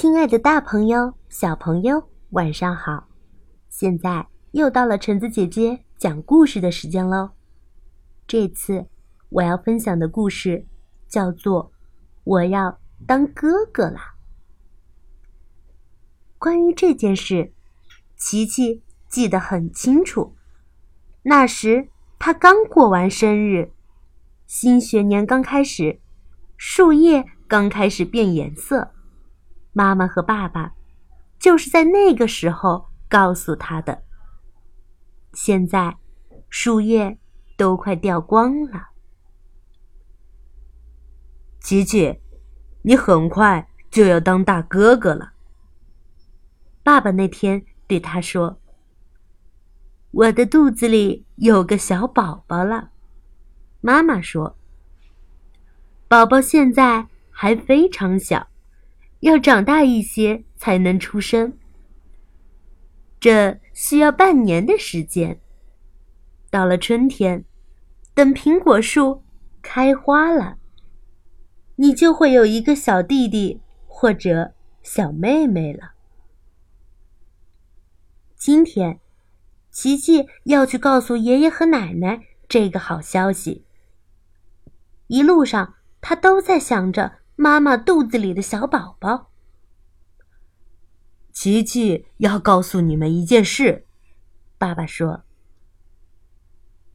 亲爱的，大朋友、小朋友，晚上好！现在又到了橙子姐姐讲故事的时间喽。这次我要分享的故事叫做《我要当哥哥了》。关于这件事，琪琪记得很清楚。那时他刚过完生日，新学年刚开始，树叶刚开始变颜色。妈妈和爸爸就是在那个时候告诉他的。现在树叶都快掉光了。吉吉，你很快就要当大哥哥了。爸爸那天对他说：“我的肚子里有个小宝宝了。”妈妈说：“宝宝现在还非常小。”要长大一些才能出生，这需要半年的时间。到了春天，等苹果树开花了，你就会有一个小弟弟或者小妹妹了。今天，琪琪要去告诉爷爷和奶奶这个好消息。一路上，他都在想着。妈妈肚子里的小宝宝，琪琪要告诉你们一件事。爸爸说：“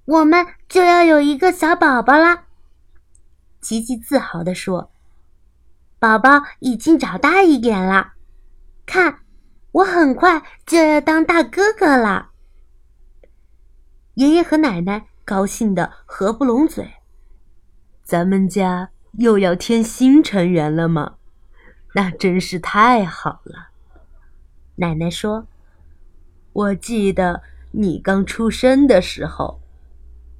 我们就要有一个小宝宝啦。”琪琪自豪地说：“宝宝已经长大一点了，看，我很快就要当大哥哥了。”爷爷和奶奶高兴的合不拢嘴。咱们家。又要添新成员了吗？那真是太好了。奶奶说：“我记得你刚出生的时候，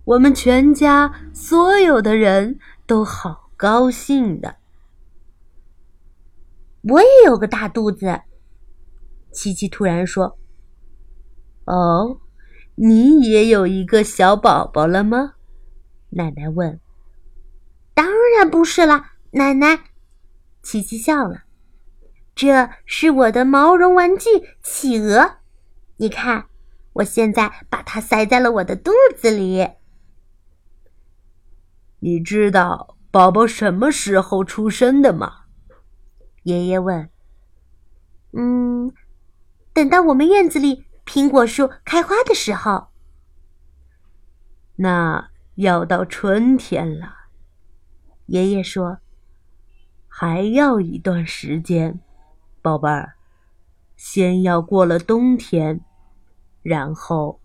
我们全家所有的人都好高兴的。”我也有个大肚子。琪琪突然说：“哦，你也有一个小宝宝了吗？”奶奶问。当然不是了，奶奶。琪琪笑了。这是我的毛绒玩具企鹅，你看，我现在把它塞在了我的肚子里。你知道宝宝什么时候出生的吗？爷爷问。嗯，等到我们院子里苹果树开花的时候。那要到春天了。爷爷说：“还要一段时间，宝贝儿，先要过了冬天，然后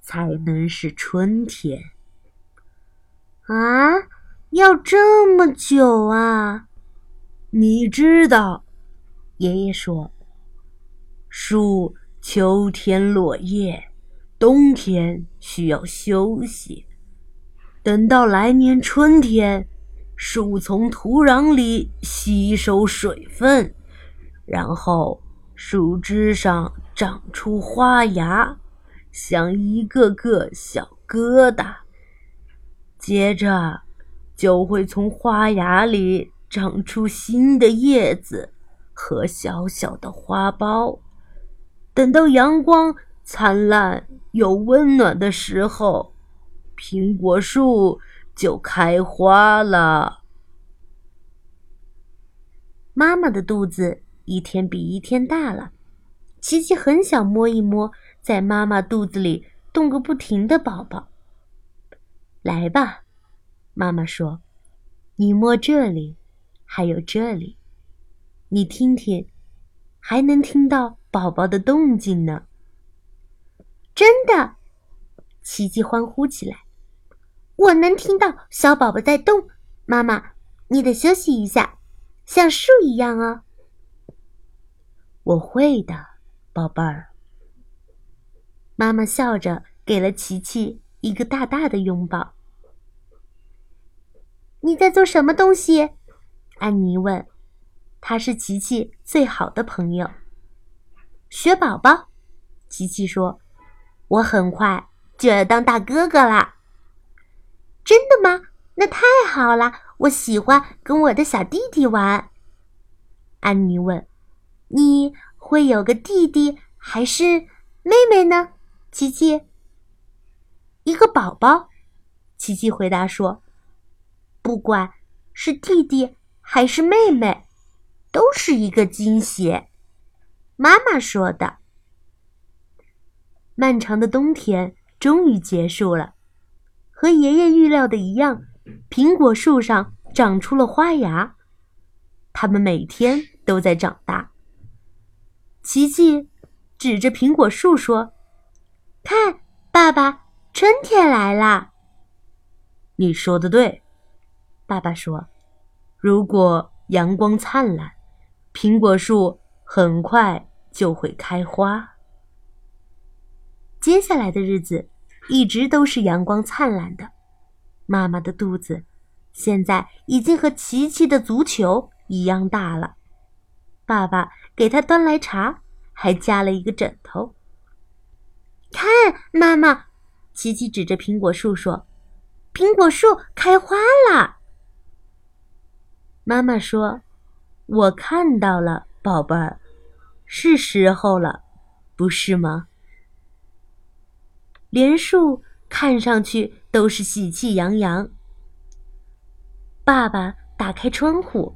才能是春天。”啊，要这么久啊？你知道，爷爷说：“树秋天落叶，冬天需要休息，等到来年春天。”树从土壤里吸收水分，然后树枝上长出花芽，像一个个小疙瘩。接着，就会从花芽里长出新的叶子和小小的花苞。等到阳光灿烂又温暖的时候，苹果树。就开花了。妈妈的肚子一天比一天大了，琪琪很想摸一摸在妈妈肚子里动个不停的宝宝。来吧，妈妈说：“你摸这里，还有这里，你听听，还能听到宝宝的动静呢。”真的，琪琪欢呼起来。我能听到小宝宝在动，妈妈，你得休息一下，像树一样哦。我会的，宝贝儿。妈妈笑着给了琪琪一个大大的拥抱。你在做什么东西？安妮问。他是琪琪最好的朋友。雪宝宝，琪琪说：“我很快就要当大哥哥啦。”真的吗？那太好了！我喜欢跟我的小弟弟玩。安妮问：“你会有个弟弟还是妹妹呢？琪琪。一个宝宝。琪琪回答说：“不管是弟弟还是妹妹，都是一个惊喜。”妈妈说的。漫长的冬天终于结束了，和爷爷预料的一样，苹果树上长出了花芽，它们每天都在长大。琪琪指着苹果树说：“看，爸爸，春天来了。”你说的对，爸爸说：“如果阳光灿烂，苹果树很快就会开花。”接下来的日子一直都是阳光灿烂的。妈妈的肚子现在已经和琪琪的足球一样大了。爸爸给他端来茶，还加了一个枕头。看，妈妈，琪琪指着苹果树说：“苹果树开花了。”妈妈说：“我看到了，宝贝儿，是时候了，不是吗？”连树看上去都是喜气洋洋。爸爸打开窗户，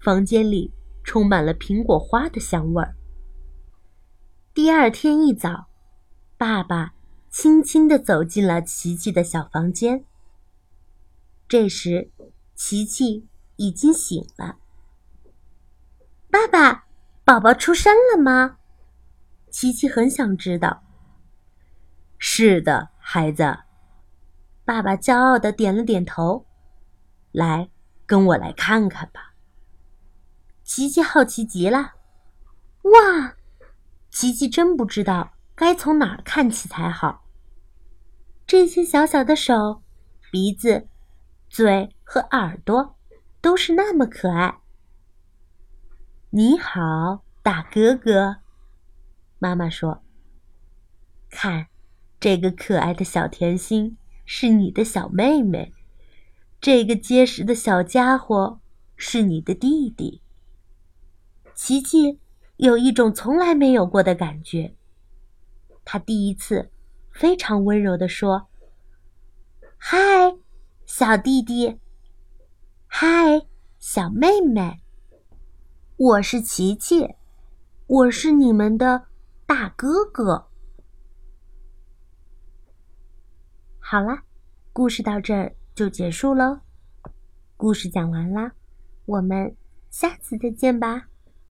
房间里充满了苹果花的香味儿。第二天一早，爸爸轻轻地走进了琪琪的小房间。这时，琪琪已经醒了。爸爸，宝宝出生了吗？琪琪很想知道。是的，孩子。爸爸骄傲的点了点头。来，跟我来看看吧。琪琪好奇极了。哇，琪琪真不知道该从哪儿看起才好。这些小小的手、鼻子、嘴和耳朵都是那么可爱。你好，大哥哥。妈妈说：“看。”这个可爱的小甜心是你的小妹妹，这个结实的小家伙是你的弟弟。琪琪有一种从来没有过的感觉，他第一次非常温柔地说：“嗨，小弟弟，嗨，小妹妹，我是琪琪，我是你们的大哥哥。”好了，故事到这儿就结束喽。故事讲完啦，我们下次再见吧。